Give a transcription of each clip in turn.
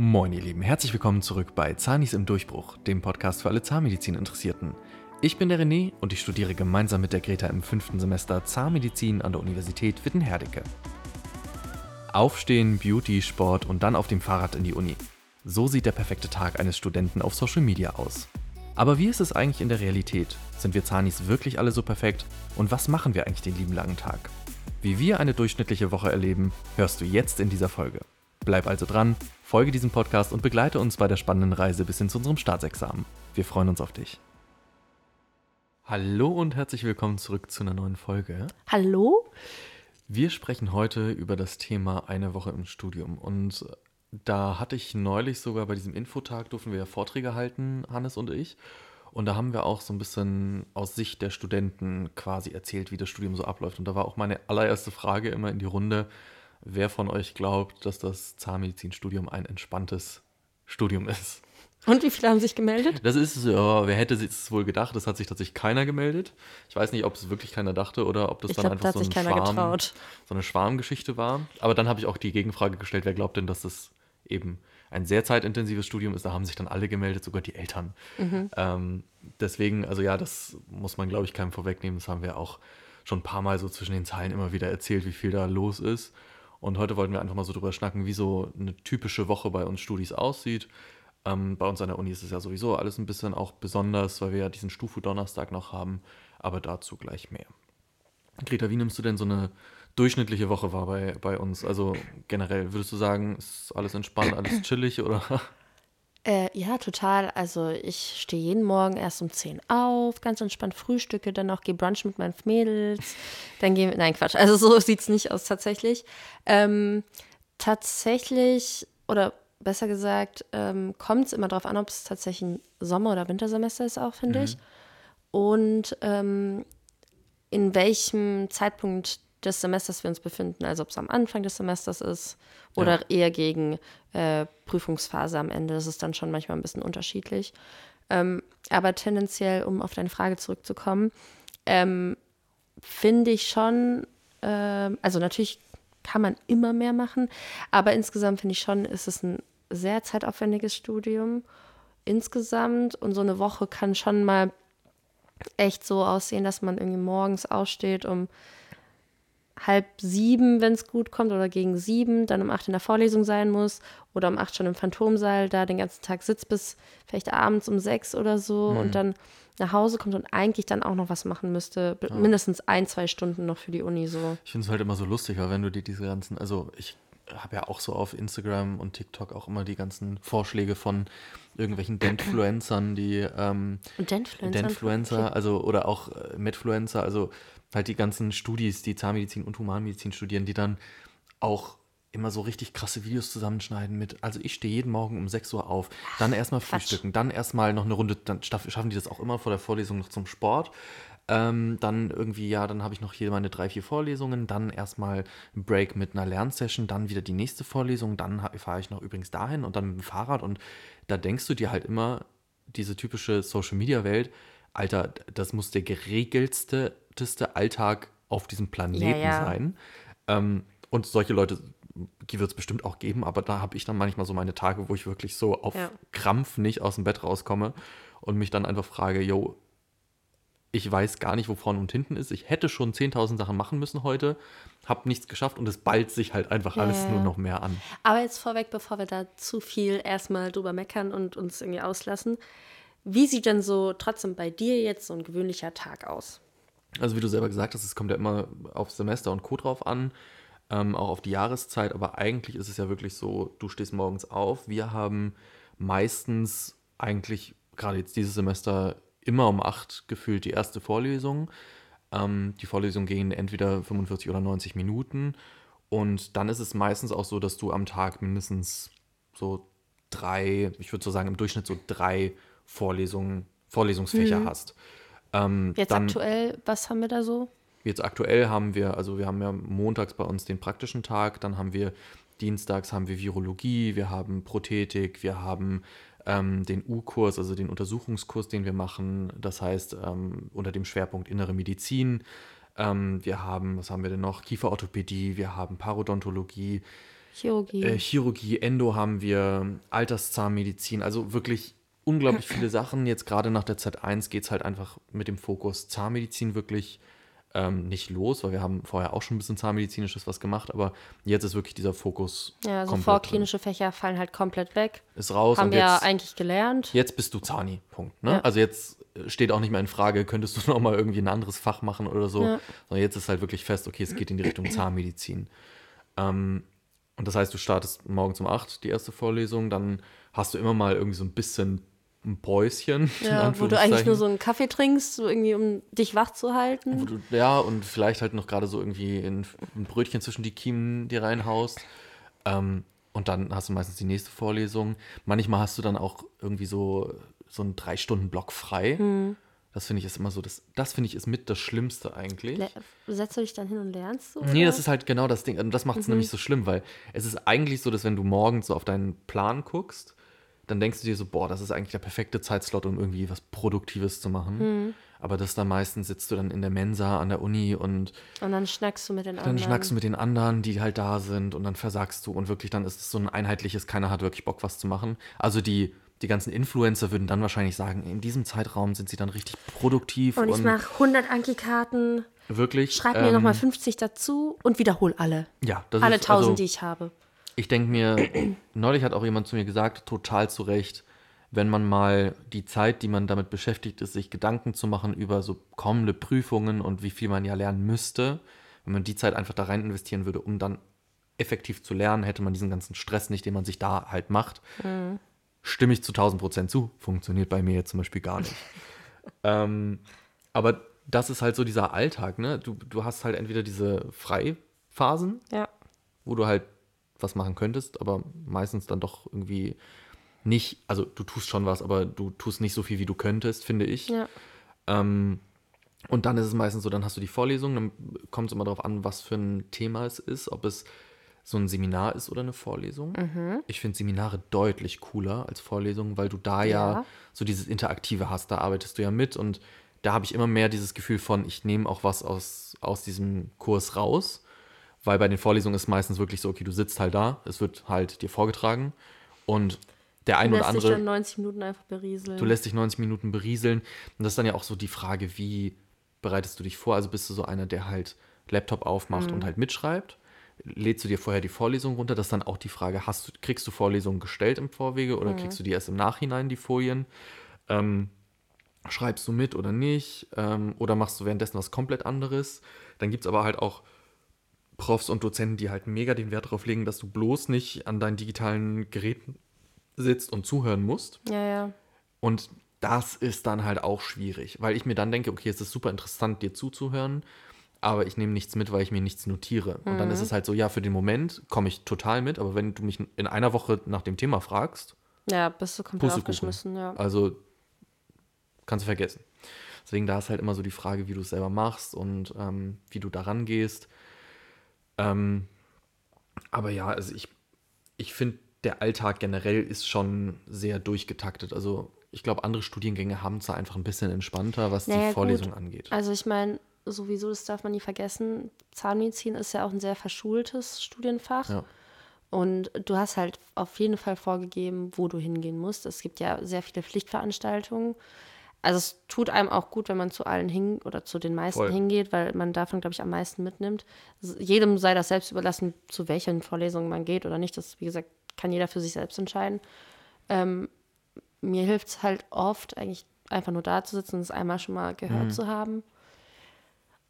Moin ihr Lieben, herzlich willkommen zurück bei Zahnis im Durchbruch, dem Podcast für alle Zahnmedizin-Interessierten. Ich bin der René und ich studiere gemeinsam mit der Greta im fünften Semester Zahnmedizin an der Universität Witten-Herdecke. Aufstehen, Beauty, Sport und dann auf dem Fahrrad in die Uni. So sieht der perfekte Tag eines Studenten auf Social Media aus. Aber wie ist es eigentlich in der Realität? Sind wir Zahnis wirklich alle so perfekt? Und was machen wir eigentlich den lieben langen Tag? Wie wir eine durchschnittliche Woche erleben, hörst du jetzt in dieser Folge. Bleib also dran, folge diesem Podcast und begleite uns bei der spannenden Reise bis hin zu unserem Staatsexamen. Wir freuen uns auf dich. Hallo und herzlich willkommen zurück zu einer neuen Folge. Hallo? Wir sprechen heute über das Thema eine Woche im Studium. Und da hatte ich neulich sogar bei diesem Infotag, durften wir ja Vorträge halten, Hannes und ich. Und da haben wir auch so ein bisschen aus Sicht der Studenten quasi erzählt, wie das Studium so abläuft. Und da war auch meine allererste Frage immer in die Runde, wer von euch glaubt, dass das Zahnmedizinstudium ein entspanntes Studium ist. Und wie viele haben sich gemeldet? Das ist, ja, wer hätte es wohl gedacht? Das hat sich tatsächlich keiner gemeldet. Ich weiß nicht, ob es wirklich keiner dachte oder ob das Ich dann glaub, einfach da so, ein keiner Schwarm, getraut. so eine Schwarmgeschichte war. Aber dann habe ich auch die Gegenfrage gestellt, wer glaubt denn, dass das eben ein sehr zeitintensives Studium ist? Da haben sich dann alle gemeldet, sogar die Eltern. Mhm. Ähm, deswegen, also ja, das muss man, glaube ich, keinem vorwegnehmen. Das haben wir auch schon ein paar Mal so zwischen den Zeilen immer wieder erzählt, wie viel da los ist. Und heute wollten wir einfach mal so drüber schnacken, wie so eine typische Woche bei uns Studis aussieht. Ähm, bei uns an der Uni ist es ja sowieso alles ein bisschen auch besonders, weil wir ja diesen Stufu-Donnerstag noch haben. Aber dazu gleich mehr. Greta, wie nimmst du denn so eine durchschnittliche Woche wahr bei, bei uns? Also generell, würdest du sagen, ist alles entspannt, alles chillig oder? Äh, ja, total. Also ich stehe jeden Morgen erst um 10 auf, ganz entspannt frühstücke, dann noch gehe brunch mit meinen Mädels. Dann gehen wir, nein, Quatsch. Also so sieht es nicht aus tatsächlich. Ähm, tatsächlich, oder besser gesagt, ähm, kommt es immer darauf an, ob es tatsächlich ein Sommer- oder Wintersemester ist auch, finde ich. Und ähm, in welchem Zeitpunkt des Semesters wir uns befinden. Also ob es am Anfang des Semesters ist oder Ja. eher gegen äh, Prüfungsphase am Ende. Das ist dann schon manchmal ein bisschen unterschiedlich. Ähm, aber tendenziell, um auf deine Frage zurückzukommen, ähm, finde ich schon, ähm, also natürlich kann man immer mehr machen, aber insgesamt finde ich schon, ist es ein sehr zeitaufwendiges Studium insgesamt und so eine Woche kann schon mal echt so aussehen, dass man irgendwie morgens aufsteht um halb sieben, wenn es gut kommt, oder gegen sieben, dann um acht in der Vorlesung sein muss oder um acht schon im Phantomsaal, da den ganzen Tag sitzt bis vielleicht abends um sechs oder so und dann nach Hause kommt und eigentlich dann auch noch was machen müsste, b- mindestens ein, zwei Stunden noch für die Uni so. Ich finde es halt immer so lustig, weil wenn du dir diese ganzen, also ich habe ja auch so auf Instagram und TikTok auch immer die ganzen Vorschläge von irgendwelchen Dentfluencern, die ähm, Und Dentfluencer? Dentfluencer, also oder auch äh, Medfluencer, also halt die ganzen Studis, die Zahnmedizin und Humanmedizin studieren, die dann auch immer so richtig krasse Videos zusammenschneiden mit, also ich stehe jeden Morgen um 6 Uhr auf, dann erstmal frühstücken, dann erstmal noch eine Runde, dann schaffen die das auch immer vor der Vorlesung noch zum Sport. Ähm, dann irgendwie, ja, dann habe ich noch hier meine drei, vier Vorlesungen, dann erstmal ein Break mit einer Lernsession, dann wieder die nächste Vorlesung, dann fahre ich noch übrigens dahin und dann mit dem Fahrrad und da denkst du dir halt immer, diese typische Social-Media-Welt, Alter, das muss der geregeltste Alltag auf diesem Planeten ja. sein. Ähm, und solche Leute wird es bestimmt auch geben, aber da habe ich dann manchmal so meine Tage, wo ich wirklich so auf Ja. Krampf nicht aus dem Bett rauskomme und mich dann einfach frage, yo, ich weiß gar nicht, wo vorne und hinten ist. Ich hätte schon 10.000 Sachen machen müssen heute, habe nichts geschafft und es ballt sich halt einfach alles Ja. nur noch mehr an. Aber jetzt vorweg, bevor wir da zu viel erstmal drüber meckern und uns irgendwie auslassen. Wie sieht denn so trotzdem bei dir jetzt so ein gewöhnlicher Tag aus? Also wie du selber gesagt hast, es kommt ja immer auf Semester und Co. drauf an, ähm, auch auf die Jahreszeit, aber eigentlich ist es ja wirklich so, du stehst morgens auf. Wir haben meistens eigentlich, gerade jetzt dieses Semester, immer um acht gefühlt die erste Vorlesung. Ähm, die Vorlesungen gehen entweder 45 oder 90 Minuten. Und dann ist es meistens auch so, dass du am Tag mindestens so drei, ich würde so sagen im Durchschnitt so drei Vorlesungen, Vorlesungsfächer hast. Ähm, Jetzt dann, aktuell, was haben wir da so? Jetzt aktuell haben wir, also wir haben ja montags bei uns den praktischen Tag, dann haben wir dienstags haben wir Virologie, wir haben Prothetik, wir haben ähm, den U-Kurs, also den Untersuchungskurs, den wir machen, das heißt ähm, unter dem Schwerpunkt innere Medizin. Ähm, wir haben, was haben wir denn noch? Kieferorthopädie, wir haben Parodontologie, Chirurgie. Äh, Chirurgie, Endo haben wir, Alterszahnmedizin, also wirklich unglaublich viele Sachen. Jetzt gerade nach der Z1 geht es halt einfach mit dem Fokus Zahnmedizin wirklich ähm, nicht los, weil wir haben vorher auch schon ein bisschen zahnmedizinisches was gemacht, aber jetzt ist wirklich dieser Fokus. ja, also vorklinische Fächer fallen halt komplett weg. Ist raus Haben und wir ja eigentlich gelernt. jetzt bist du Zahni. Punkt. Ne? Ja. Also jetzt steht auch nicht mehr in Frage, könntest du noch mal irgendwie ein anderes Fach machen oder so. Ja. Sondern jetzt ist halt wirklich fest, okay, es geht in die Richtung Zahnmedizin. Ähm, und das heißt, du startest morgens um 8 die erste Vorlesung, dann hast du immer mal irgendwie so ein bisschen ein Päuschen. Ja, wo du eigentlich nur so einen Kaffee trinkst, so irgendwie, um dich wach zu Wo halten. du, ja, und vielleicht halt noch gerade so irgendwie in, ein Brötchen zwischen die Kiemen dir reinhaust. Ähm, und dann hast du meistens die nächste Vorlesung. Manchmal hast du dann auch irgendwie so, so einen Drei-Stunden-Block frei. Hm. Das finde ich ist immer so, das, das finde ich ist mit das Schlimmste eigentlich. Le setzt du dich dann hin und lernst so? Nee, oder? das ist halt genau das Ding. Und das macht es nämlich so schlimm, weil es ist eigentlich so, dass wenn du morgens so auf deinen Plan guckst, dann denkst du dir so, boah, das ist eigentlich der perfekte Zeitslot, um irgendwie was Produktives zu machen. Aber das dann meistens sitzt du dann in der Mensa an der Uni und Und dann schnackst du mit den dann anderen. schnackst du mit den anderen, die halt da sind und dann versagst du und wirklich dann ist es so ein einheitliches, keiner hat wirklich Bock, was zu machen. Also die, die ganzen Influencer würden dann wahrscheinlich sagen, in diesem Zeitraum sind sie dann richtig produktiv und und, ich mache 100 Anki-Karten, wirklich. schreib mir ähm, nochmal 50 dazu und wiederhol alle. Ja, das Alle ist, 1000, also, die ich habe. Ich denke mir, neulich hat auch jemand zu mir gesagt, total zu Recht, wenn man mal die Zeit, die man damit beschäftigt ist, sich Gedanken zu machen über so kommende Prüfungen und wie viel man ja lernen müsste, wenn man die Zeit einfach da rein investieren würde, um dann effektiv zu lernen, hätte man diesen ganzen Stress nicht, den man sich da halt macht. Stimme ich zu 1000 Prozent zu. Funktioniert bei mir jetzt zum Beispiel gar nicht. ähm, aber das ist halt so dieser Alltag, ne? Du, du hast halt entweder diese Freiphasen, Ja. wo du halt was machen könntest, aber meistens dann doch irgendwie nicht, also du tust schon was, aber du tust nicht so viel, wie du könntest, finde ich. Ja. Ähm, und dann ist es meistens so, dann hast du die Vorlesung, dann kommt es immer darauf an, was für ein Thema es ist, ob es so ein Seminar ist oder eine Vorlesung. Mhm. Ich finde Seminare deutlich cooler als Vorlesungen, weil du da ja. Ja. so dieses Interaktive hast, da arbeitest du ja mit und da habe ich immer mehr dieses Gefühl von, ich nehme auch was aus, aus diesem Kurs raus, weil bei den Vorlesungen ist meistens wirklich so, okay, du sitzt halt da, es wird halt dir vorgetragen und der ein Du oder lässt dich andere dann 90 Minuten einfach berieseln. Du lässt dich 90 Minuten berieseln. Und das ist dann ja auch so die Frage, wie bereitest du dich vor? Also bist du so einer, der halt Laptop aufmacht Mhm. und halt mitschreibt? Lädst du dir vorher die Vorlesung runter? Das ist dann auch die Frage, hast du, kriegst du Vorlesungen gestellt im Vorwege Mhm. oder kriegst du die erst im Nachhinein, die Folien? Ähm, schreibst du mit oder nicht? Ähm, oder machst du währenddessen was komplett anderes? Dann gibt es aber halt auch Profs und Dozenten, die halt mega den Wert darauf legen, dass du bloß nicht an deinen digitalen Geräten sitzt und zuhören musst. ja, ja. Und das ist dann halt auch schwierig, weil ich mir dann denke, okay, es ist super interessant, dir zuzuhören, aber ich nehme nichts mit, weil ich mir nichts notiere. Und dann ist es halt so, ja, für den Moment komme ich total mit, aber wenn du mich in einer Woche nach dem Thema fragst, Ja, bist du komplett aufgeschmissen, ja. also kannst du vergessen. Deswegen da ist halt immer so die Frage, wie du es selber machst und ähm, wie du daran gehst. Ähm, aber ja, also ich, ich finde, der Alltag generell ist schon sehr durchgetaktet. Also ich glaube, andere Studiengänge haben es da einfach ein bisschen entspannter, was Naja, die gut. Vorlesung angeht. Also ich meine, sowieso, das darf man nie vergessen, Zahnmedizin ist ja auch ein sehr verschultes Studienfach. Ja. Und du hast halt auf jeden Fall vorgegeben, wo du hingehen musst. Es gibt ja sehr viele Pflichtveranstaltungen. Also es tut einem auch gut, wenn man zu allen hin oder zu den meisten Voll. hingeht, weil man davon, glaube ich, am meisten mitnimmt. Jedem sei das selbst überlassen, zu welchen Vorlesungen man geht oder nicht. Das, wie gesagt, kann jeder für sich selbst entscheiden. Ähm, mir hilft es halt oft, eigentlich einfach nur da zu sitzen und es einmal schon mal gehört zu haben.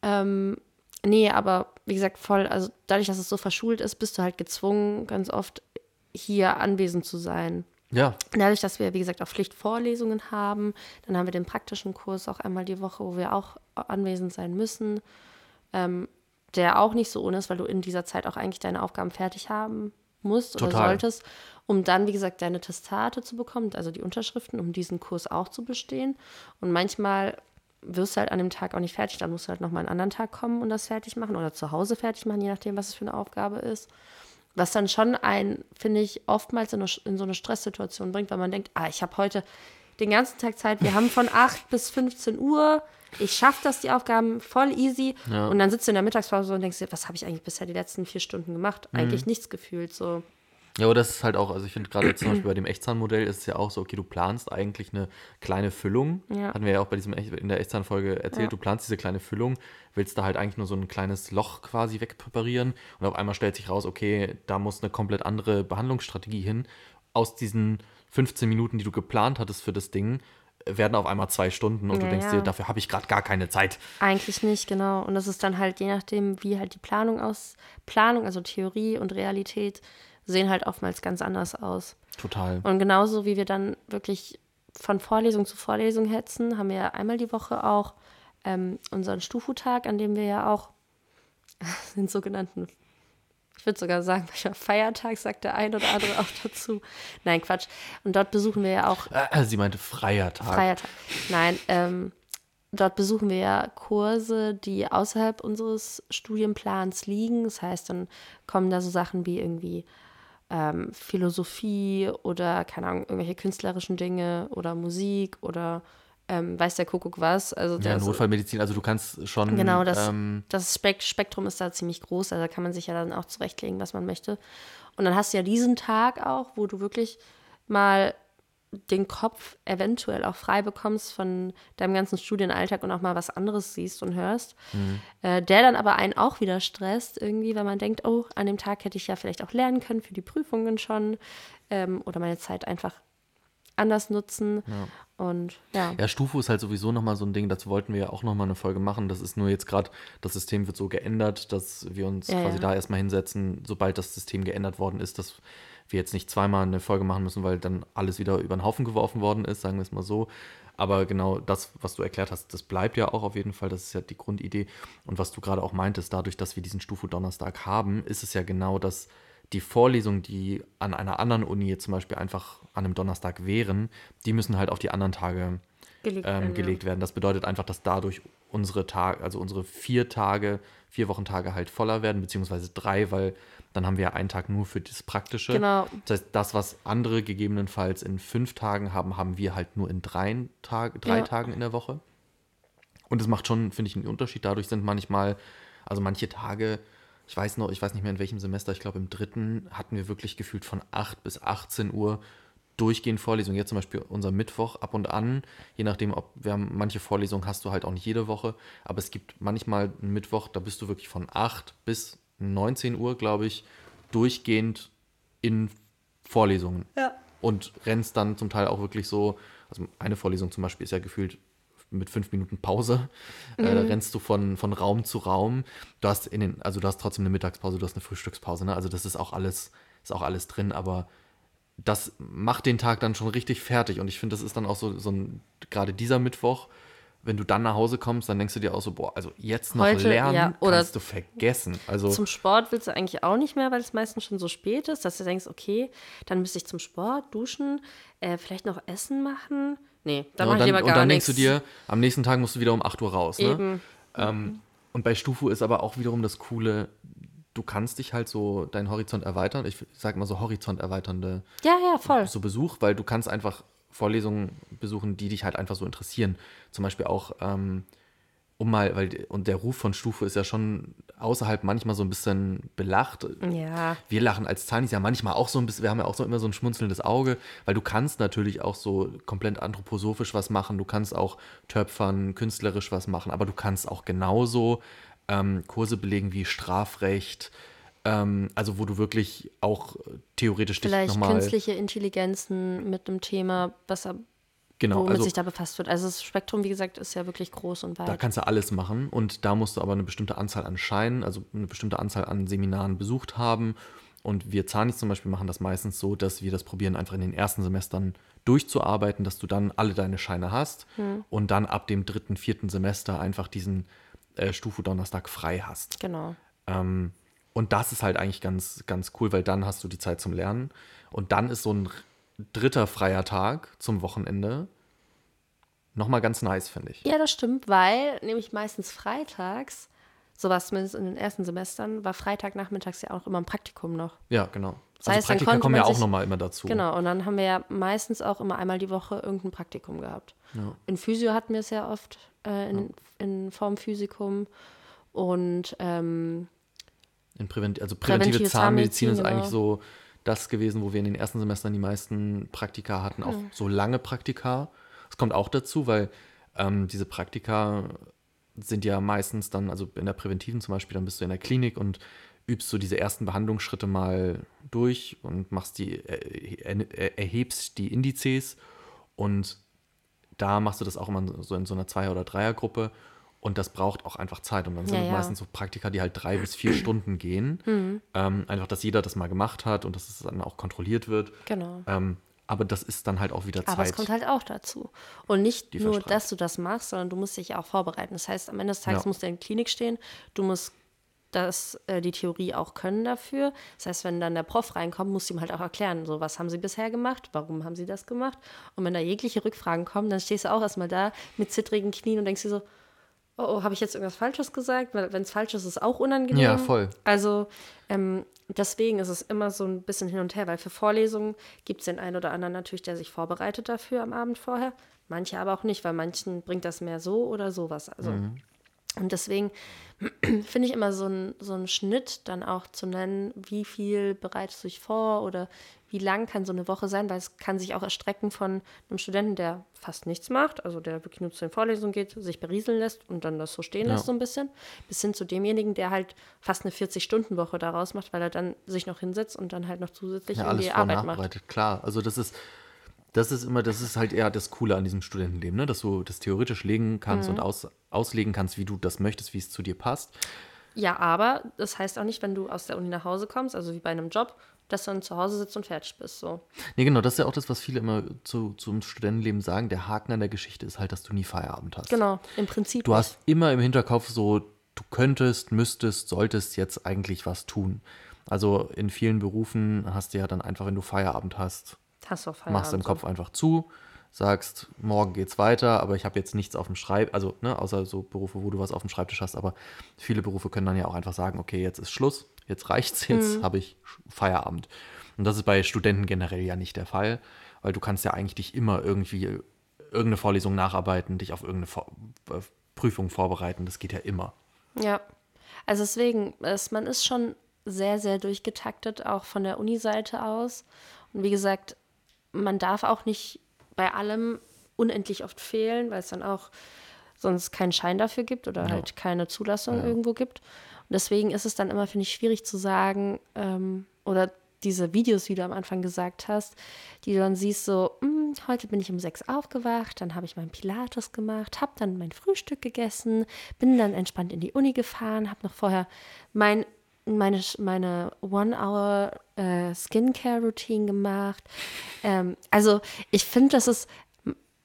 Ähm, nee, aber wie gesagt, voll, also dadurch, dass es so verschult ist, bist du halt gezwungen, ganz oft hier anwesend zu sein. Ja, Dadurch, dass wir, wie gesagt, auch Pflichtvorlesungen haben, dann haben wir den praktischen Kurs auch einmal die Woche, wo wir auch anwesend sein müssen, ähm, der auch nicht so ohne ist, weil du in dieser Zeit auch eigentlich deine Aufgaben fertig haben musst oder Total. solltest, um dann, wie gesagt, deine Testate zu bekommen, also die Unterschriften, um diesen Kurs auch zu bestehen. Und manchmal wirst du halt an dem Tag auch nicht fertig, dann musst du halt nochmal einen anderen Tag kommen und das fertig machen oder zu Hause fertig machen, je nachdem, was es für eine Aufgabe ist. Was dann schon ein, finde ich, oftmals in, eine, in so eine Stresssituation bringt, weil man denkt, ah, ich habe heute den ganzen Tag Zeit, wir haben von 8 bis 15 Uhr, Ich schaffe das, die Aufgaben voll easy. Ja. Und dann sitzt du in der Mittagspause und denkst dir, was habe ich eigentlich bisher die letzten vier Stunden gemacht? Mhm. Eigentlich nichts gefühlt. So. Ja, aber das ist halt auch, also ich finde gerade zum Beispiel bei dem Echtzahnmodell ist es ja auch so, okay, du planst eigentlich eine kleine Füllung. Ja. Hatten wir ja auch bei diesem Echt- in der Echtzahnfolge erzählt, Ja. du planst diese kleine Füllung, willst da halt eigentlich nur so ein kleines Loch quasi wegpräparieren und auf einmal stellt sich raus, okay, da muss eine komplett andere Behandlungsstrategie hin. Aus diesen 15 Minuten, die du geplant hattest für das Ding, werden auf einmal zwei Stunden und du Ja, denkst ja. dir, dafür habe ich gerade gar keine Zeit. Eigentlich nicht, genau. Und das ist dann halt je nachdem, wie halt die Planung aus, Planung, also Theorie und Realität, sehen halt oftmals ganz anders aus. Total. Und genauso wie wir dann wirklich von Vorlesung zu Vorlesung hetzen, haben wir ja einmal die Woche auch ähm, unseren Stufu-Tag, an dem wir ja auch den sogenannten, ich würde sogar sagen, manchmal Feiertag, sagt der ein oder andere auch dazu. Nein, Quatsch. Und dort besuchen wir ja auch Äh, sie meinte freier Tag. Freier Tag. Nein, ähm, dort besuchen wir ja Kurse, die außerhalb unseres Studienplans liegen. Das heißt, dann kommen da so Sachen wie irgendwie ähm, Philosophie oder, keine Ahnung, irgendwelche künstlerischen Dinge oder Musik oder ähm, weiß der Kuckuck was. Also Ja, Notfallmedizin, also du kannst schon. Genau, das, Ähm, das Spek Spektrum ist da ziemlich groß, also da kann man sich ja dann auch zurechtlegen, was man möchte. Und dann hast du ja diesen Tag auch, wo du wirklich mal den Kopf eventuell auch frei bekommst von deinem ganzen Studienalltag und auch mal was anderes siehst und hörst, äh, der dann aber einen auch wieder stresst irgendwie, weil man denkt, oh, an dem Tag hätte ich ja vielleicht auch lernen können für die Prüfungen schon ähm, oder meine Zeit einfach anders nutzen. Und ja. Ja, Stufu ist halt sowieso nochmal so ein Ding, dazu wollten wir ja auch nochmal eine Folge machen. Das ist nur jetzt gerade, das System wird so geändert, dass wir uns Ja, quasi ja. da erstmal hinsetzen, sobald das System geändert worden ist, dass wir jetzt nicht zweimal eine Folge machen müssen, weil dann alles wieder über den Haufen geworfen worden ist, sagen wir es mal so. Aber genau das, was du erklärt hast, das bleibt ja auch auf jeden Fall, das ist ja die Grundidee. Und was du gerade auch meintest, dadurch, dass wir diesen Stufu-Donnerstag haben, ist es ja genau das, die Vorlesungen, die an einer anderen Uni jetzt zum Beispiel einfach an einem Donnerstag wären, die müssen halt auf die anderen Tage Gelegt werden, ähm, ja. gelegt werden. Das bedeutet einfach, dass dadurch unsere Tage, also unsere vier Tage, vier Wochentage halt voller werden, beziehungsweise drei, weil dann haben wir ja einen Tag nur für das Praktische. Genau. Das heißt, das, was andere gegebenenfalls in fünf Tagen haben, haben wir halt nur in drei, Tag, drei Ja. Tagen in der Woche. Und es macht schon, finde ich, einen Unterschied. Dadurch sind manchmal, also manche Tage, ich weiß noch, ich weiß nicht mehr in welchem Semester, ich glaube im dritten hatten wir wirklich gefühlt von 8 bis 18 Uhr durchgehend Vorlesungen. Jetzt zum Beispiel unser Mittwoch ab und an, je nachdem, ob wir haben, manche Vorlesungen hast du halt auch nicht jede Woche, aber es gibt manchmal einen Mittwoch, da bist du wirklich von 8 bis 19 Uhr, glaube ich, durchgehend in Vorlesungen. Ja. Und rennst dann zum Teil auch wirklich so, also eine Vorlesung zum Beispiel ist ja gefühlt mit fünf Minuten Pause. Äh, da rennst du von, von Raum zu Raum. Du hast in den, also du hast trotzdem eine Mittagspause, du hast eine Frühstückspause, ne? Also das ist auch alles, ist auch alles drin, aber das macht den Tag dann schon richtig fertig. Und ich finde, das ist dann auch so, so ein, gerade dieser Mittwoch, wenn du dann nach Hause kommst, dann denkst du dir auch so, boah, also jetzt noch Heute, lernen, ja, oder kannst du vergessen. Also Zum Sport willst du eigentlich auch nicht mehr, weil es meistens schon so spät ist, dass du denkst, okay, dann müsste ich zum Sport, duschen, äh, vielleicht noch Essen machen. Nee, dann Ja, mache und ich dann, aber und gar dann nichts. denkst du dir, am nächsten Tag musst du wieder um 8 Uhr raus. Ne? Eben. Ähm, und bei Stufu ist aber auch wiederum das Coole, du kannst dich halt so deinen Horizont erweitern. Ich sag mal so horizont erweiternde Ja, ja, voll. so Besuch, weil du kannst einfach Vorlesungen besuchen, die dich halt einfach so interessieren. Zum Beispiel auch, ähm, um mal, weil und der Ruf von Stufe ist ja schon außerhalb manchmal so ein bisschen belacht. Ja, Wir lachen als Zanis ja manchmal auch so ein bisschen, wir haben ja auch so immer so ein schmunzelndes Auge, weil du kannst natürlich auch so komplett anthroposophisch was machen, du kannst auch töpfern, künstlerisch was machen, aber du kannst auch genauso ähm, Kurse belegen wie Strafrecht, ähm, also wo du wirklich auch äh, theoretisch dich vielleicht nochmal... künstliche Intelligenzen mit einem Thema, was er, Genau, womit also sich da befasst wird. Also das Spektrum, wie gesagt, ist ja wirklich groß und weit. da kannst du alles machen und da musst du aber eine bestimmte Anzahl an Scheinen, also eine bestimmte Anzahl an Seminaren besucht haben. Und wir Zanis zum Beispiel machen das meistens so, dass wir das probieren, einfach in den ersten Semestern durchzuarbeiten, dass du dann alle deine Scheine hast und dann ab dem dritten, vierten Semester einfach diesen äh, Stufu Donnerstag frei hast. genau. Ähm, und das ist halt eigentlich ganz, ganz cool, weil dann hast du die Zeit zum Lernen. Und dann ist so ein dritter freier Tag zum Wochenende nochmal ganz nice, finde ich. Ja, das stimmt, weil nämlich meistens freitags, so war es zumindest in den ersten Semestern, war Freitagnachmittags ja auch immer ein Praktikum noch. Ja, genau. Das also heißt, dann Praktika kommen ja auch nochmal immer dazu. Genau, und dann haben wir ja meistens auch immer einmal die Woche irgendein Praktikum gehabt. Ja. In Physio hatten wir es ja oft, äh, in, in Form Physikum. Und ähm, Prävent also präventive, Präventive Zahnmedizin, Zahnmedizin, ist eigentlich so das gewesen, wo wir in den ersten Semestern die meisten Praktika hatten, auch so lange Praktika. Das kommt auch dazu, weil ähm, diese Praktika sind ja meistens dann, also in der Präventiven zum Beispiel, dann bist du in der Klinik und übst so diese ersten Behandlungsschritte mal durch und machst die, äh, er, erhebst die Indizes. Und da machst du das auch immer so in so einer Zweier- oder Dreiergruppe und das braucht auch einfach Zeit und dann sind Ja, ja. Mhm. meistens so Praktika, die halt drei bis vier Stunden gehen. Ähm, einfach, dass jeder das mal gemacht hat und dass es dann auch kontrolliert wird. genau. Ähm, aber das ist dann halt auch wieder Aber Zeit. es kommt halt auch dazu. Und nicht nur, dass du das machst, sondern du musst dich auch vorbereiten. Das heißt, am Ende des Tages Ja. musst du in der Klinik stehen, du musst das, äh, die Theorie auch können dafür. Das heißt, wenn dann der Prof reinkommt, musst du ihm halt auch erklären, so was haben sie bisher gemacht, warum haben sie das gemacht. Und wenn da jegliche Rückfragen kommen, dann stehst du auch erstmal da mit zittrigen Knien und denkst dir so, oh, oh habe ich jetzt irgendwas Falsches gesagt? Weil wenn es falsch ist, ist es auch unangenehm. Ja, voll. Also ähm, deswegen ist es immer so ein bisschen hin und her, weil für Vorlesungen gibt es den einen oder anderen natürlich, der sich vorbereitet dafür am Abend vorher. Manche aber auch nicht, weil manchen bringt das mehr so oder sowas. Also und deswegen finde ich immer so ein, so Schnitt dann auch zu nennen, wie viel bereitest du dich vor oder wie lang kann so eine Woche sein, weil es kann sich auch erstrecken von einem Studenten, der fast nichts macht, also der wirklich nur zu den Vorlesungen geht, sich berieseln lässt und dann das so stehen Ja. lässt so ein bisschen, bis hin zu demjenigen, der halt fast eine 40-Stunden-Woche daraus macht, weil er dann sich noch hinsetzt und dann halt noch zusätzlich ja, und Arbeit macht. klar. Also das ist, das ist immer, das ist halt eher das Coole an diesem Studentenleben, ne? dass du das theoretisch legen kannst Mhm. und aus, auslegen kannst, wie du das möchtest, wie es zu dir passt. Ja, aber das heißt auch nicht, wenn du aus der Uni nach Hause kommst, also wie bei einem Job, dass du dann zu Hause sitzt und fertig bist. So. Nee, genau, das ist ja auch das, was viele immer zu, zum Studentenleben sagen. Der Haken an der Geschichte ist halt, dass du nie Feierabend hast. Genau, im Prinzip. Du hast immer im Hinterkopf so, du könntest, müsstest, solltest jetzt eigentlich was tun. Also in vielen Berufen hast du ja dann einfach, wenn du Feierabend hast, Hast du Feierabend, machst im so. Kopf einfach zu, sagst, morgen geht's weiter, aber ich habe jetzt nichts auf dem Schreib, also ne, außer so Berufe, wo du was auf dem Schreibtisch hast, aber viele Berufe können dann ja auch einfach sagen, okay, jetzt ist Schluss, jetzt reicht's, jetzt Mhm. habe ich Feierabend. Und das ist bei Studenten generell ja nicht der Fall, weil du kannst ja eigentlich dich immer irgendwie irgendeine Vorlesung nacharbeiten, dich auf irgendeine Vor äh, Prüfung vorbereiten, das geht ja immer. Ja, also deswegen, es, man ist schon sehr, sehr durchgetaktet, auch von der Uni-Seite aus. Und wie gesagt, man darf auch nicht bei allem unendlich oft fehlen, weil es dann auch sonst keinen Schein dafür gibt oder halt keine Zulassung irgendwo gibt. Und deswegen ist es dann immer, finde ich, schwierig zu sagen, ähm, oder diese Videos, wie du am Anfang gesagt hast, die du dann siehst, so, "Hm, heute bin ich um sechs aufgewacht, dann habe ich meinen Pilates gemacht, habe dann mein Frühstück gegessen, bin dann entspannt in die Uni gefahren, habe noch vorher mein, meine, meine One-Hour äh, gemacht. Ähm, also ich finde, dass es,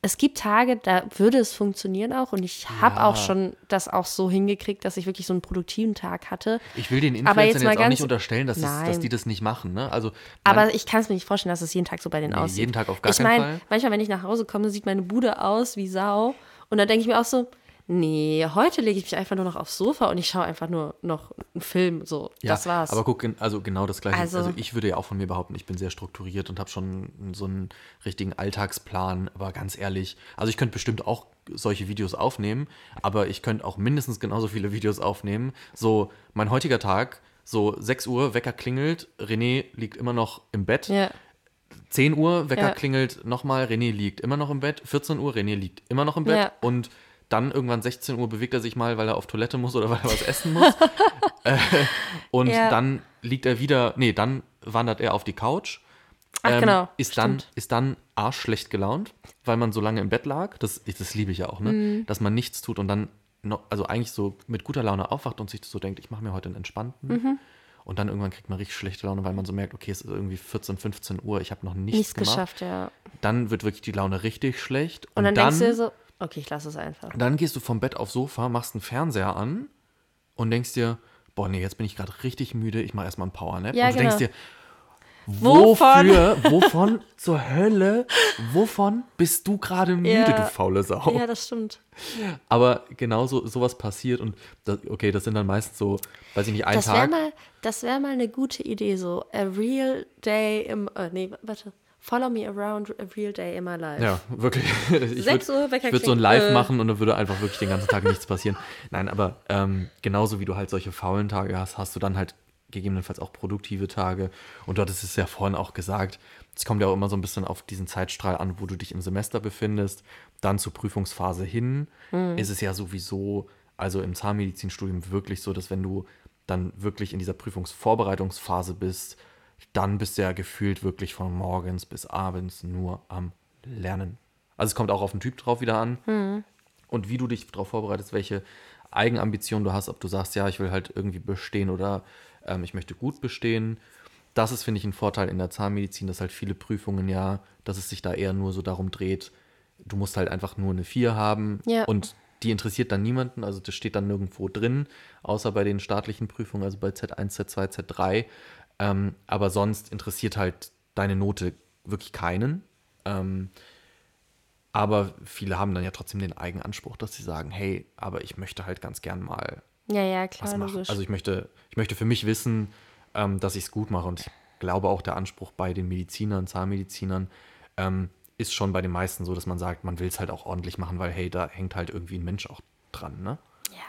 es gibt Tage, da würde es funktionieren auch und ich habe Ja. auch schon das auch so hingekriegt, dass ich wirklich so einen produktiven Tag hatte. Ich will den Influencern jetzt jetzt, auch nicht unterstellen, dass, es, dass die das nicht machen. Ne? Also, Aber ich kann es mir nicht vorstellen, dass es jeden Tag so bei denen Nee, aussieht. jeden Tag auf gar ich keinen mein, Fall. manchmal, wenn ich nach Hause komme, sieht meine Bude aus wie Sau. Und dann denke ich mir auch so, nee, heute lege ich mich einfach nur noch aufs Sofa und ich schaue einfach nur noch einen Film. So, Ja, das war's. Aber guck, also genau das gleiche. Also, Also- ich würde ja auch von mir behaupten, ich bin sehr strukturiert und habe schon so einen richtigen Alltagsplan. Aber ganz ehrlich, also ich könnte bestimmt auch solche Videos aufnehmen, aber ich könnte auch mindestens genauso viele Videos aufnehmen. So, mein heutiger Tag, so 6 Uhr, Wecker klingelt, René liegt immer noch im Bett. ja. 10 Uhr, Wecker Ja. klingelt nochmal, René liegt immer noch im Bett. 14 Uhr, René liegt immer noch im Bett. Ja. Und dann irgendwann 16 Uhr bewegt er sich mal, weil er auf Toilette muss oder weil er was essen muss. äh, und Ja. dann liegt er wieder, nee, dann wandert er auf die Couch. Ach, genau, Ist dann, ist dann arschschlecht gelaunt, weil man so lange im Bett lag. Das, das liebe ich ja auch, ne? Mhm. Dass man nichts tut und dann, noch, also eigentlich so mit guter Laune aufwacht und sich so denkt, ich mache mir heute einen entspannten. Mhm. Und dann irgendwann kriegt man richtig schlechte Laune, weil man so merkt, okay, es ist irgendwie 14, 15 Uhr, ich habe noch nichts, Nichts gemacht. geschafft, ja. Dann wird wirklich die Laune richtig schlecht. Und, dann, denkst du so, okay, ich lasse es einfach. dann gehst du vom Bett aufs Sofa, machst einen Fernseher an und denkst dir, boah, nee, jetzt bin ich gerade richtig müde, ich mache erstmal einen Powernap. Ja, und du denkst genau. dir, Wovon? Wofür, wovon zur Hölle, wovon bist du gerade müde, Ja. du faule Sau? Ja, das stimmt. Aber genauso sowas passiert und das, okay, das sind dann meist so, weiß ich nicht, ein Das wäre Tag. mal, das wär mal eine gute Idee, so a real day im, äh, nee, warte, follow me around a real day in my life. Ja, wirklich. Ich Sechs würd- Uhr, Wecker Ich würde so ein Live äh. machen und dann würde einfach wirklich den ganzen Tag nichts passieren. Nein, aber ähm, genauso wie du halt solche faulen Tage hast, hast du dann halt gegebenenfalls auch produktive Tage. Und du hattest es ja vorhin auch gesagt, es kommt ja auch immer so ein bisschen auf diesen Zeitstrahl an, wo du dich im Semester befindest. Dann zur Prüfungsphase hin ist es ja sowieso, also im Zahnmedizinstudium wirklich so, dass wenn du dann wirklich in dieser Prüfungsvorbereitungsphase bist, dann bist du ja gefühlt wirklich von morgens bis abends nur am Lernen. Also es kommt auch auf den Typ drauf wieder an und wie du dich darauf vorbereitest, welche Eigenambitionen du hast, ob du sagst, ja, ich will halt irgendwie bestehen oder ähm, ich möchte gut bestehen. Das ist, finde ich, ein Vorteil in der Zahnmedizin, dass halt viele Prüfungen ja, dass es sich da eher nur so darum dreht, du musst halt einfach nur eine 4 haben Ja. und die interessiert dann niemanden, also das steht dann nirgendwo drin, außer bei den staatlichen Prüfungen, also bei Z1, Z2, Z3. Ähm, aber sonst interessiert halt deine Note wirklich keinen. Ähm, aber viele haben dann ja trotzdem den Eigenanspruch, dass sie sagen, hey, aber ich möchte halt ganz gern mal Ja, ja, was klar, machen. logisch. Also ich möchte, ich möchte für mich wissen, ähm, dass ich es gut mache. Und ich glaube auch der Anspruch bei den Medizinern, Zahnmedizinern, ähm, ist schon bei den meisten so, dass man sagt, man will es halt auch ordentlich machen, weil hey, da hängt halt irgendwie ein Mensch auch dran, ne?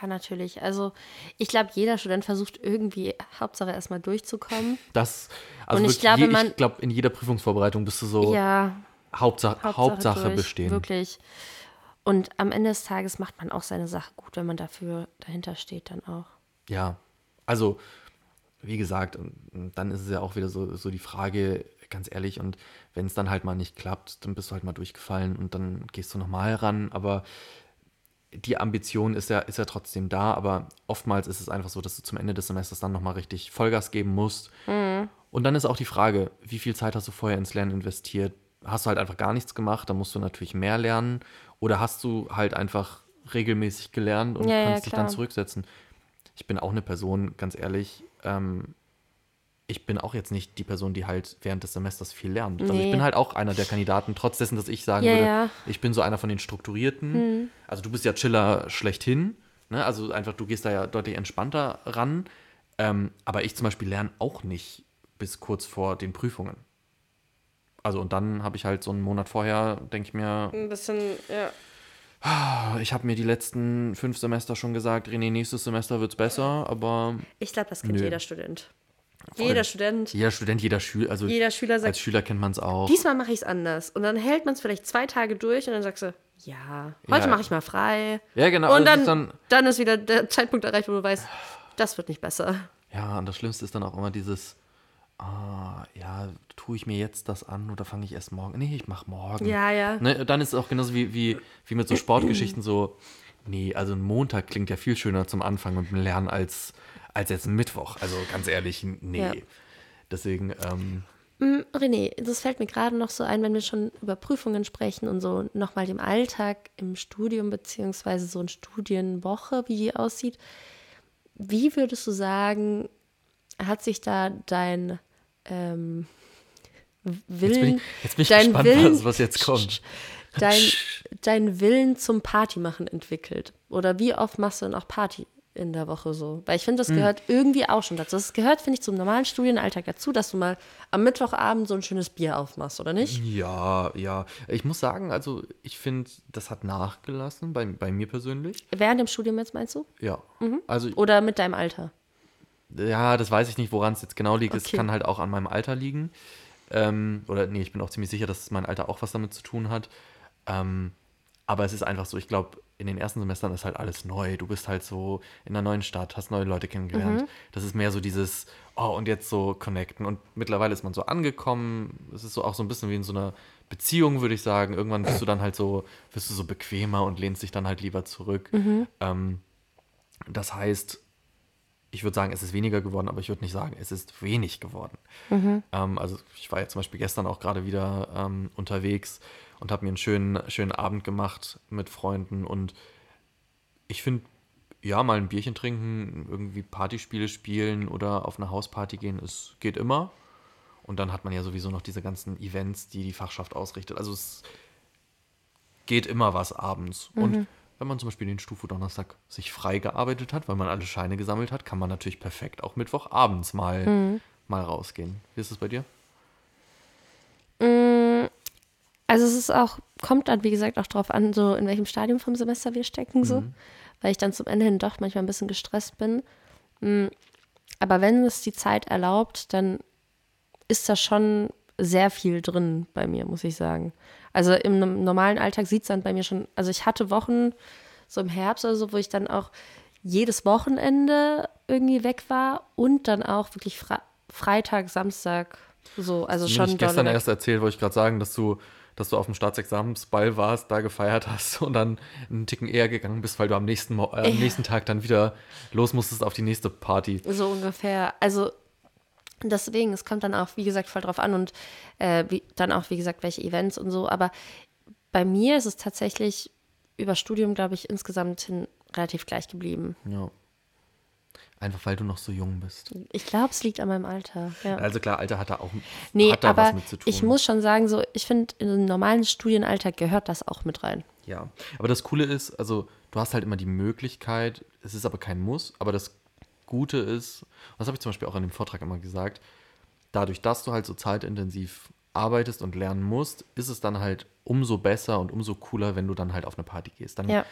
Ja, natürlich. Also ich glaube, jeder Student versucht irgendwie, Hauptsache erstmal durchzukommen. Das, also Und ich glaube, je, man- ich glaube, in jeder Prüfungsvorbereitung bist du so Ja, Hauptsache, Hauptsache, Hauptsache, durch, bestehen. Wirklich. Und am Ende des Tages macht man auch seine Sache gut, wenn man dafür dahinter steht dann auch. Ja, also wie gesagt, und dann ist es ja auch wieder so, so die Frage, ganz ehrlich, und wenn es dann halt mal nicht klappt, dann bist du halt mal durchgefallen und dann gehst du nochmal ran, aber die Ambition ist ja, ist ja trotzdem da, aber oftmals ist es einfach so, dass du zum Ende des Semesters dann nochmal richtig Vollgas geben musst. Und dann ist auch die Frage, wie viel Zeit hast du vorher ins Lernen investiert? Hast du halt einfach gar nichts gemacht, dann musst du natürlich mehr lernen. Oder hast du halt einfach regelmäßig gelernt und Ja, ja, kannst dich dann zurücksetzen? Ich bin auch eine Person, ganz ehrlich, ähm, ich bin auch jetzt nicht die Person, die halt während des Semesters viel lernt. Also ich Nee. bin halt auch einer der Kandidaten, trotz dessen, dass ich sagen Ja, würde, ja. Hm. ich bin so einer von den Strukturierten. Also du bist ja Chiller schlechthin. Ne? Also einfach, du gehst da ja deutlich entspannter ran. Ähm, aber ich zum Beispiel lerne auch nicht bis kurz vor den Prüfungen. Also und dann habe ich halt so einen Monat vorher, denke ich mir, Ein bisschen, ja. ich habe mir die letzten fünf Semester schon gesagt, René, nächstes Semester wird's besser, aber Ich glaube, das kennt Nö. jeder Student. Jeder Student, jeder Student, jeder Schüler, also jeder Schüler sagt, als Schüler kennt man es auch. diesmal mache ich es anders. Und dann hält man es vielleicht zwei Tage durch und dann sagst du, ja, heute Ja. mache ich mal frei. Ja, genau. und das ist dann, dann ist wieder der Zeitpunkt erreicht, wo du weißt, das wird nicht besser. Ja, und das Schlimmste ist dann auch immer dieses, ah, ja, tue ich mir jetzt das an oder fange ich erst morgen? Nee, ich mache morgen. Ja, ja. Ne, dann ist es auch genauso wie, wie, wie mit so Sportgeschichten so, nee, also ein Montag klingt ja viel schöner zum Anfang mit dem Lernen als, als jetzt ein Mittwoch. Also ganz ehrlich, nee. Ja. Deswegen, ähm, Mm, René, das fällt mir gerade noch so ein, wenn wir schon über Prüfungen sprechen und so nochmal dem Alltag im Studium beziehungsweise so eine Studienwoche, wie die aussieht. Wie würdest du sagen, hat sich da dein ähm, Willen, jetzt bin ich, jetzt bin ich dein gespannt, Willen, was, was jetzt kommt. dein, dein Willen zum Partymachen entwickelt? Oder wie oft machst du denn auch Party in der Woche so? Weil ich finde, Hm. das gehört irgendwie auch schon dazu. Das gehört, finde ich, zum normalen Studienalltag dazu, dass du mal am Mittwochabend so ein schönes Bier aufmachst, oder nicht? Ja, ja. Ich muss sagen, also ich finde, das hat nachgelassen bei, bei mir persönlich. Während dem Studium jetzt meinst du? Ja. Mhm. Also Oder mit deinem Alter? Ja, das weiß ich nicht, woran es jetzt genau liegt. Es Okay. kann halt auch an meinem Alter liegen. Ähm, oder nee, ich bin auch ziemlich sicher, dass mein Alter auch was damit zu tun hat. Ähm, aber es ist einfach so, ich glaube, in den ersten Semestern ist halt alles neu. Du bist halt so in einer neuen Stadt, hast neue Leute kennengelernt. Mhm. Das ist mehr so dieses, oh, und jetzt so connecten. Und mittlerweile ist man so angekommen. Es ist so auch so ein bisschen wie in so einer Beziehung, würde ich sagen. Irgendwann bist du dann halt so, wirst du so bequemer und lehnst dich dann halt lieber zurück. Ähm, das heißt, ich würde sagen, es ist weniger geworden, aber ich würde nicht sagen, es ist wenig geworden. Ähm, also ich war ja zum Beispiel gestern auch gerade wieder ähm, unterwegs und habe mir einen schönen, schönen Abend gemacht mit Freunden und ich finde, ja, mal ein Bierchen trinken, irgendwie Partyspiele spielen oder auf eine Hausparty gehen, es geht immer. Und dann hat man ja sowieso noch diese ganzen Events, die die Fachschaft ausrichtet. Also es geht immer was abends. Mhm. Und wenn man zum Beispiel den Stufu Donnerstag sich frei gearbeitet hat, weil man alle Scheine gesammelt hat, kann man natürlich perfekt auch Mittwochabends mal, Mhm. mal rausgehen. Wie ist es bei dir? Also es ist auch, kommt dann, wie gesagt, auch drauf an, so in welchem Stadium vom Semester wir stecken, so. Weil ich dann zum Ende hin doch manchmal ein bisschen gestresst bin. Mm, Aber wenn es die Zeit erlaubt, dann ist da schon sehr viel drin bei mir, muss ich sagen. Also im no- normalen Alltag sieht es dann bei mir schon, also ich hatte Wochen so im Herbst oder so, wo ich dann auch jedes Wochenende irgendwie weg war und dann auch wirklich Fre Freitag, Samstag so, also schon nicht gestern weg. erst erzählt, wollte ich gerade sagen, dass du, dass du auf dem Staatsexamensball warst, da gefeiert hast und dann einen Ticken eher gegangen bist, weil du am nächsten, Mo äh, am nächsten Tag dann wieder los musstest auf die nächste Party. So ungefähr. Also deswegen, es kommt dann auch, wie gesagt, voll drauf an und äh, wie, dann auch, wie gesagt, welche Events und so. Aber bei mir ist es tatsächlich über Studium, glaube ich, insgesamt hin relativ gleich geblieben. Ja. Einfach weil du noch so jung bist. Ich glaube, es liegt an meinem Alter. Ja. Also klar, Alter hat da auch nee, hat da aber was mit zu tun. ich muss schon sagen, so, ich finde, in den normalen Studienalltag gehört das auch mit rein. Ja, aber das Coole ist, also du hast halt immer die Möglichkeit, es ist aber kein Muss, aber das Gute ist, das habe ich zum Beispiel auch in dem Vortrag immer gesagt, dadurch, dass du halt so zeitintensiv arbeitest und lernen musst, ist es dann halt umso besser und umso cooler, wenn du dann halt auf eine Party gehst. Dann Ja.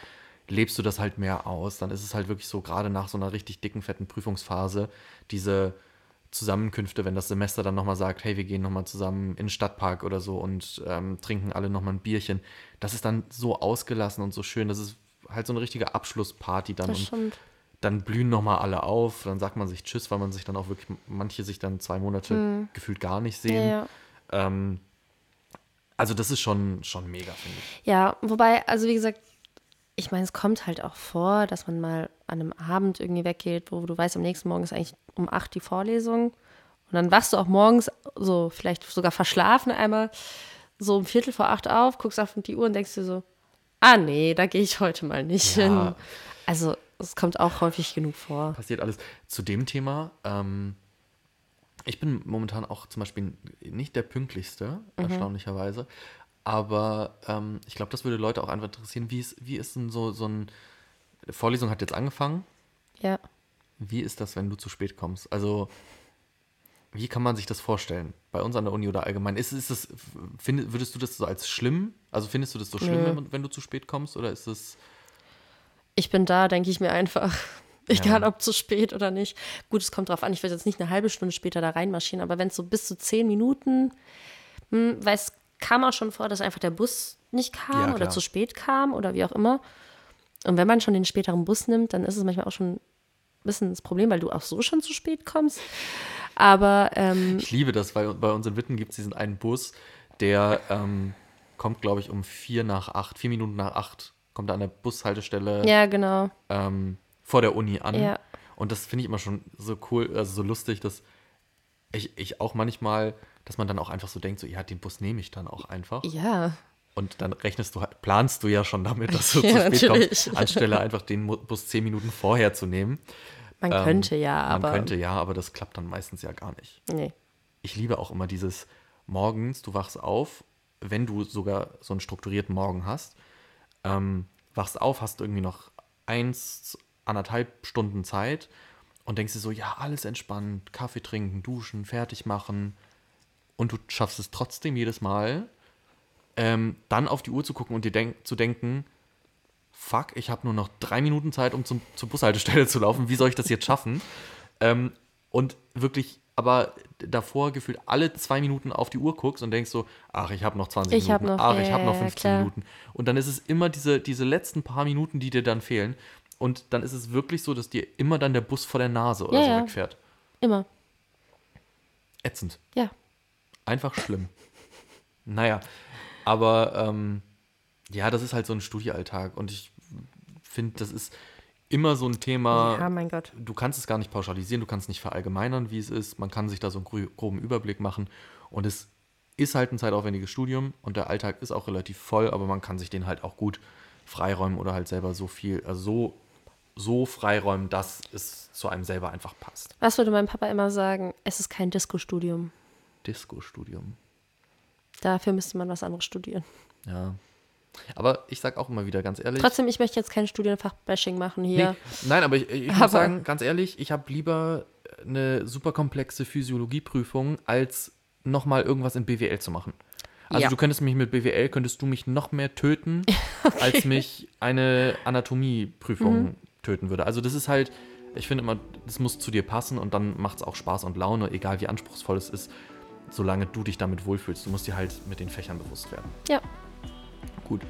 lebst du das halt mehr aus. Dann ist es halt wirklich so, gerade nach so einer richtig dicken, fetten Prüfungsphase, diese Zusammenkünfte, wenn das Semester dann nochmal sagt, hey, wir gehen nochmal zusammen in den Stadtpark oder so und ähm, trinken alle nochmal ein Bierchen. Das ist dann so ausgelassen und so schön. Das ist halt so eine richtige Abschlussparty dann. Das und stimmt. Dann blühen nochmal alle auf. Dann sagt man sich Tschüss, weil man sich dann auch wirklich, manche sich dann zwei Monate gefühlt gar nicht Mhm. Ja, sehen. ja. Ähm, also das ist schon, schon mega, finde ich. Ja, wobei, also wie gesagt, ich meine, es kommt halt auch vor, dass man mal an einem Abend irgendwie weggeht, wo du weißt, am nächsten Morgen ist eigentlich um acht die Vorlesung. Und dann wachst du auch morgens so, vielleicht sogar verschlafen einmal, so um Viertel vor acht auf, guckst auf die Uhr und denkst dir so, ah nee, da gehe ich heute mal nicht Ja. hin. Also es kommt auch häufig genug vor. passiert alles. Zu dem Thema, ähm, ich bin momentan auch zum Beispiel nicht der pünktlichste, Mhm. erstaunlicherweise. Aber ähm, ich glaube, das würde Leute auch einfach interessieren. Wie ist, wie ist denn so, so ein. Vorlesung hat jetzt angefangen. Ja. Wie ist das, wenn du zu spät kommst? Also, wie kann man sich das vorstellen? Bei uns an der Uni oder allgemein? Ist, ist das, find, würdest du das so als schlimm? Also, findest du das so schlimm, wenn, wenn du zu spät kommst? Oder ist es. Ich bin da, denke ich mir einfach. Egal Ja. ob zu spät oder nicht. Gut, es kommt drauf an, ich will jetzt nicht eine halbe Stunde später da reinmarschieren, aber wenn es so bis zu zehn Minuten, hm, weil es kam auch schon vor, dass einfach der Bus nicht kam Ja, oder zu spät kam oder wie auch immer. Und wenn man schon den späteren Bus nimmt, dann ist es manchmal auch schon ein bisschen das Problem, weil du auch so schon zu spät kommst. Aber ähm, Ich liebe das, weil bei uns in Witten gibt es diesen einen Bus, der ähm, kommt, glaube ich, um vier nach acht, vier Minuten nach acht, kommt er an der Bushaltestelle ja, genau. ähm, vor der Uni an. Ja. Und das finde ich immer schon so cool, also so lustig, dass ich, ich auch manchmal, dass man dann auch einfach so denkt, so, ja, den Bus nehme ich dann auch einfach. Ja, Und dann rechnest du, halt- planst du ja schon damit, dass du Ja, zu spät natürlich. kommst, anstelle einfach den Bus zehn Minuten vorher zu nehmen. man Ähm, könnte ja, aber Man könnte ja, aber das klappt dann meistens ja gar nicht. nee. Ich liebe auch immer dieses morgens, du wachst auf, wenn du sogar so einen strukturierten Morgen hast, ähm, wachst auf, hast irgendwie noch eins, anderthalb Stunden Zeit und denkst dir so, ja, alles entspannt, Kaffee trinken, duschen, fertig machen und du schaffst es trotzdem jedes Mal, ähm, dann auf die Uhr zu gucken und dir denk zu denken, fuck, ich habe nur noch drei Minuten Zeit, um zum, zur Bushaltestelle zu laufen, wie soll ich das jetzt schaffen? Ähm, und wirklich, aber davor gefühlt alle zwei Minuten auf die Uhr guckst und denkst so, ach, ich habe noch 20 Ich Minuten, noch- ach, ich ja, habe noch ja, 15 klar. Minuten. Und dann ist es immer diese, diese letzten paar Minuten, die dir dann fehlen. Und dann ist es wirklich so, dass dir immer dann der Bus vor der Nase oder Ja, so ja. wegfährt. Immer. Ätzend. Ja. Einfach schlimm. naja, aber ähm, ja, das ist halt so ein Studiealltag und ich finde, das ist immer so ein Thema. ja, mein Gott. Du kannst es gar nicht pauschalisieren, du kannst nicht verallgemeinern, wie es ist. Man kann sich da so einen groben Überblick machen und es ist halt ein zeitaufwendiges Studium und der Alltag ist auch relativ voll, aber man kann sich den halt auch gut freiräumen oder halt selber so viel, also so, so freiräumen, dass es zu einem selber einfach passt. Was würde mein Papa immer sagen? Es ist kein Disco-Studium. Disco-Studium. Dafür müsste man was anderes studieren. Ja. Aber ich sag auch immer wieder ganz ehrlich. Trotzdem, ich möchte jetzt kein Studienfach-Bashing machen hier. Nee, nein, aber ich, ich Aber- muss sagen, ganz ehrlich, ich habe lieber eine super komplexe Physiologieprüfung, als nochmal irgendwas in BWL zu machen. Also Ja. du könntest mich mit BWL, könntest du mich noch mehr töten, als mich eine Anatomieprüfung Mhm. töten würde. Also das ist halt, ich finde immer, das muss zu dir passen und dann macht es auch Spaß und Laune, egal wie anspruchsvoll es ist, solange du dich damit wohlfühlst. Du musst dir halt mit den Fächern bewusst werden. Ja, Gut.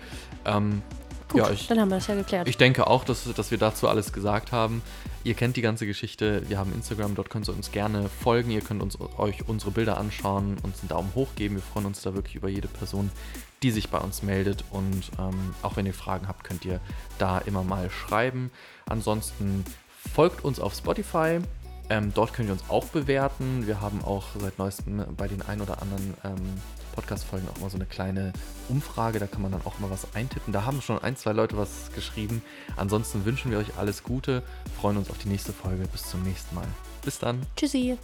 Ähm, gut, ja, ich, dann haben wir das ja geklärt. ich denke auch, dass, dass wir dazu alles gesagt haben. Ihr kennt die ganze Geschichte. Wir haben Instagram, dort könnt ihr uns gerne folgen. Ihr könnt uns, euch unsere Bilder anschauen, uns einen Daumen hoch geben. Wir freuen uns da wirklich über jede Person, die sich bei uns meldet. Und ähm, auch wenn ihr Fragen habt, könnt ihr da immer mal schreiben. Ansonsten folgt uns auf Spotify. Ähm, dort könnt ihr uns auch bewerten. Wir haben auch seit neuestem bei den ein oder anderen ähm, Podcast-Folgen auch mal so eine kleine Umfrage. Da kann man dann auch mal was eintippen. Da haben schon ein, zwei Leute was geschrieben. Ansonsten wünschen wir euch alles Gute, freuen uns auf die nächste Folge. Bis zum nächsten Mal. Bis dann. Tschüssi.